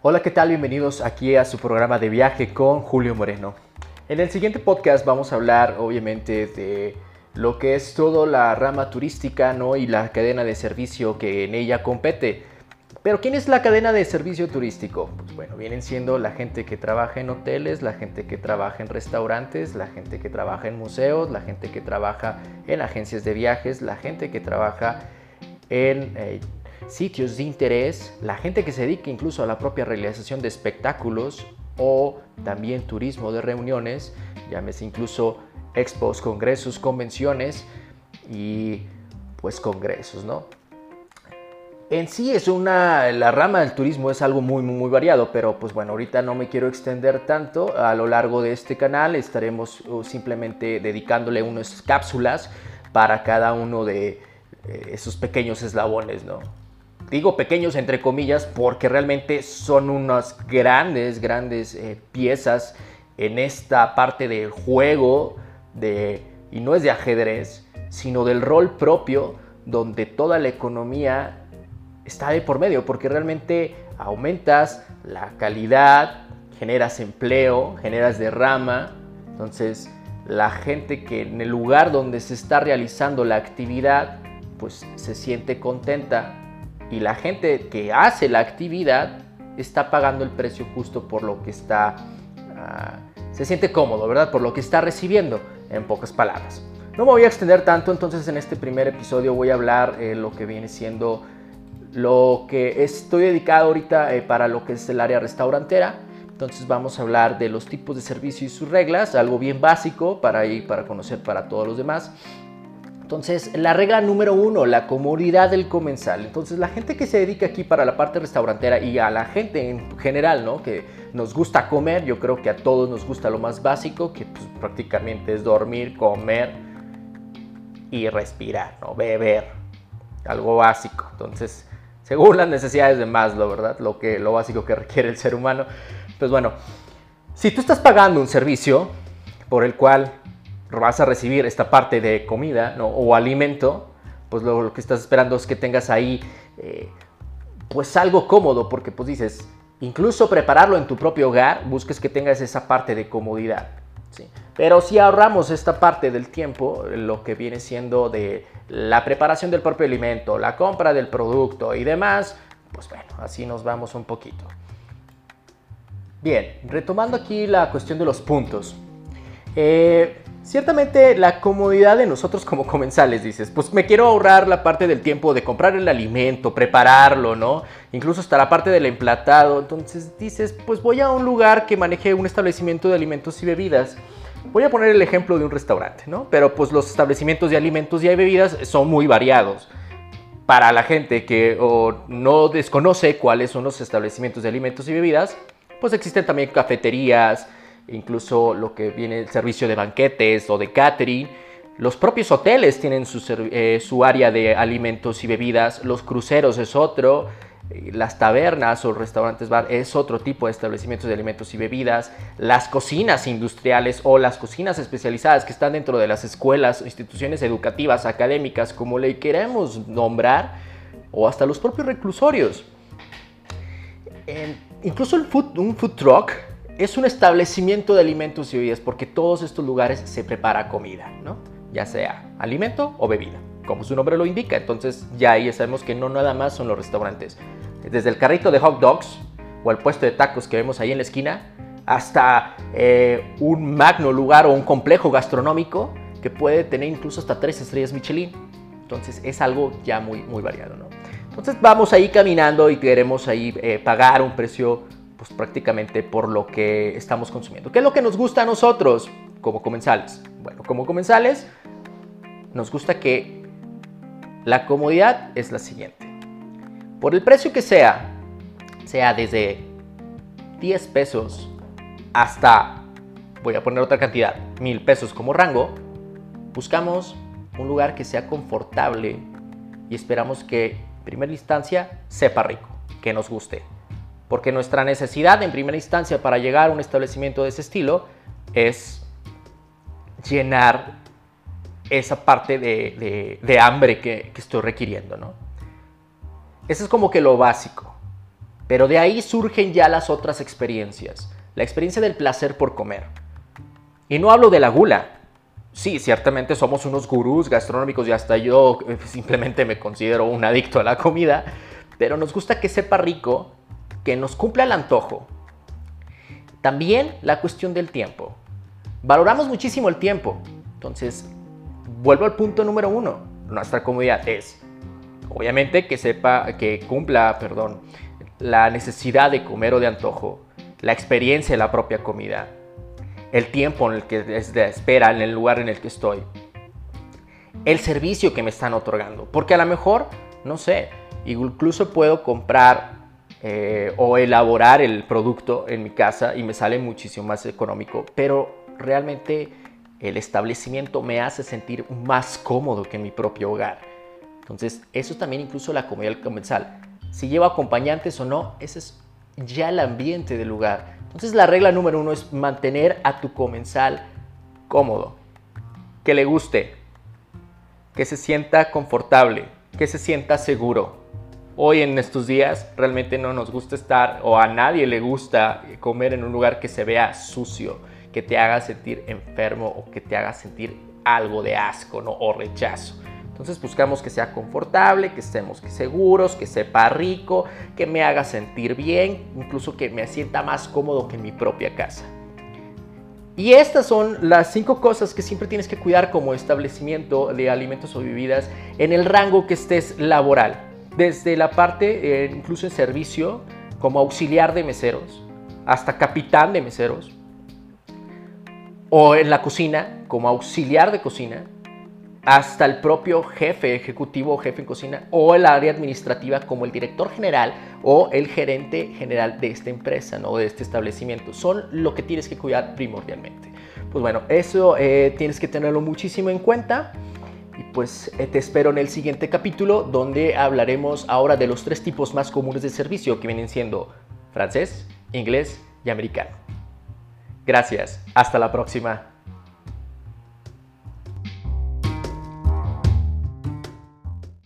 Hola, ¿qué tal? Bienvenidos aquí a su programa de viaje con Julio Moreno. En el siguiente podcast vamos a hablar obviamente de lo que es toda la rama turística ¿no? y la cadena de servicio que en ella compete. Pero ¿quién es la cadena de servicio turístico? Pues bueno, vienen siendo la gente que trabaja en hoteles, la gente que trabaja en restaurantes, la gente que trabaja en museos, la gente que trabaja en agencias de viajes, la gente que trabaja en eh, sitios de interés, la gente que se dedica incluso a la propia realización de espectáculos o también turismo de reuniones, llámese incluso expos, congresos, convenciones y pues congresos, ¿no? En sí es una, la rama del turismo es algo muy, muy variado, pero pues bueno, ahorita no me quiero extender tanto. A lo largo de este canal estaremos uh, simplemente dedicándole unas cápsulas para cada uno de eh, esos pequeños eslabones, ¿no? Digo pequeños entre comillas porque realmente son unas grandes, grandes eh, piezas en esta parte del juego de, y no es de ajedrez, sino del rol propio donde toda la economía está de por medio porque realmente aumentas la calidad, generas empleo, generas derrama, entonces la gente que en el lugar donde se está realizando la actividad pues se siente contenta y la gente que hace la actividad está pagando el precio justo por lo que está, ah, se siente cómodo, ¿verdad? Por lo que está recibiendo, en pocas palabras. No me voy a extender tanto, entonces en este primer episodio voy a hablar eh, lo que viene siendo lo que estoy dedicado ahorita eh, para lo que es el área restaurantera. Entonces vamos a hablar de los tipos de servicio y sus reglas, algo bien básico para ir para conocer para todos los demás. Entonces, la regla número uno, la comodidad del comensal. Entonces, la gente que se dedica aquí para la parte restaurantera y a la gente en general, ¿no? Que nos gusta comer, yo creo que a todos nos gusta lo más básico, que pues, prácticamente es dormir, comer y respirar, ¿no? Beber, algo básico. Entonces, según las necesidades de Maslow, ¿verdad? Lo, que, lo básico que requiere el ser humano. Pues bueno, si tú estás pagando un servicio por el cual vas a recibir esta parte de comida o alimento, pues lo, que estás esperando es que tengas ahí eh, pues algo cómodo, porque pues dices, incluso prepararlo en tu propio hogar, busques que tengas esa parte de comodidad. ¿sí? Pero si ahorramos esta parte del tiempo, lo que viene siendo de la preparación del propio alimento, la compra del producto y demás, pues bueno, así nos vamos un poquito. Bien, retomando aquí la cuestión de los puntos. Eh, Ciertamente la comodidad de nosotros como comensales, dices, pues me quiero ahorrar la parte del tiempo de comprar el alimento, prepararlo, ¿no? Incluso hasta la parte del emplatado. Entonces dices, pues voy a un lugar que maneje un establecimiento de alimentos y bebidas. Voy a poner el ejemplo de un restaurante, ¿no? Pero pues los establecimientos de alimentos y bebidas son muy variados. Para la gente que no desconoce cuáles son los establecimientos de alimentos y bebidas, pues existen también cafeterías, incluso lo que viene el servicio de banquetes o de catering. Los propios hoteles tienen su, eh, su área de alimentos y bebidas, los cruceros es otro, eh, las tabernas o restaurantes bar es otro tipo de establecimientos de alimentos y bebidas, las cocinas industriales o las cocinas especializadas que están dentro de las escuelas, instituciones educativas, académicas, como le queremos nombrar, o hasta los propios reclusorios. incluso un food truck es un establecimiento de alimentos y bebidas porque todos estos lugares se prepara comida, ¿no? Ya sea alimento o bebida, como su nombre lo indica. Entonces ya ahí sabemos que no nada más son los restaurantes. Desde el carrito de hot dogs o el puesto de tacos que vemos ahí en la esquina, hasta eh, un magno lugar o un complejo gastronómico que puede tener incluso hasta tres estrellas Michelin. Entonces es algo ya muy, muy variado, ¿no? Entonces vamos ahí caminando y queremos ahí eh, pagar un precio pues prácticamente por lo que estamos consumiendo. ¿Qué es lo que nos gusta a nosotros como comensales? Bueno, como comensales nos gusta que la comodidad es la siguiente. Por el precio que sea, sea desde 10 pesos hasta, voy a poner otra cantidad, mil pesos como rango, buscamos un lugar que sea confortable y esperamos que en primera instancia sepa rico, que nos guste porque nuestra necesidad en primera instancia para llegar a un establecimiento de ese estilo es llenar esa parte de, hambre que, estoy requiriendo, ¿no? Eso es como que lo básico. Pero de ahí surgen ya las otras experiencias. La experiencia del placer por comer. Y no hablo de la gula. Sí, ciertamente somos unos gurús gastronómicos y hasta yo eh, simplemente me considero un adicto a la comida, pero nos gusta que sepa rico, que nos cumpla el antojo. También la cuestión del tiempo. Valoramos muchísimo el tiempo. Entonces, vuelvo al punto número uno. Nuestra comodidad es, obviamente, que sepa, que cumpla, perdón, la necesidad de comer o de antojo, la experiencia de la propia comida, el tiempo en el que es de espera, en el lugar en el que estoy, el servicio que me están otorgando. Porque a lo mejor, no sé, incluso puedo comprar eh, o elaborar el producto en mi casa y me sale muchísimo más económico, pero realmente el establecimiento me hace sentir más cómodo que en mi propio hogar. Entonces, eso es también incluso la comida comensal. Si llevo acompañantes o no, ese es ya el ambiente del lugar. Entonces la regla número uno es mantener a tu comensal cómodo, que le guste, que se sienta confortable, que se sienta seguro. Hoy en estos días realmente no nos gusta estar o a nadie le gusta comer en un lugar que se vea sucio, que te haga sentir enfermo o que te haga sentir algo de asco ¿no? o rechazo. Entonces buscamos que sea confortable, que estemos seguros, que sepa rico, que me haga sentir bien, incluso que me sienta más cómodo que en mi propia casa. Y estas son las cinco cosas que siempre tienes que cuidar como establecimiento de alimentos o bebidas en el rango que estés laboral. Desde la parte, eh, incluso en servicio, como auxiliar de meseros, hasta capitán de meseros, o en la cocina, como auxiliar de cocina, hasta el propio jefe ejecutivo o jefe en cocina o el área administrativa como el director general o el gerente general de esta empresa, ¿no? de este establecimiento. Son lo que tienes que cuidar primordialmente. Pues bueno, eso eh, tienes que tenerlo muchísimo en cuenta. Pues eh, te espero en el siguiente capítulo donde hablaremos ahora de los tres tipos más comunes de servicio que vienen siendo francés, inglés y americano. Gracias, hasta la próxima.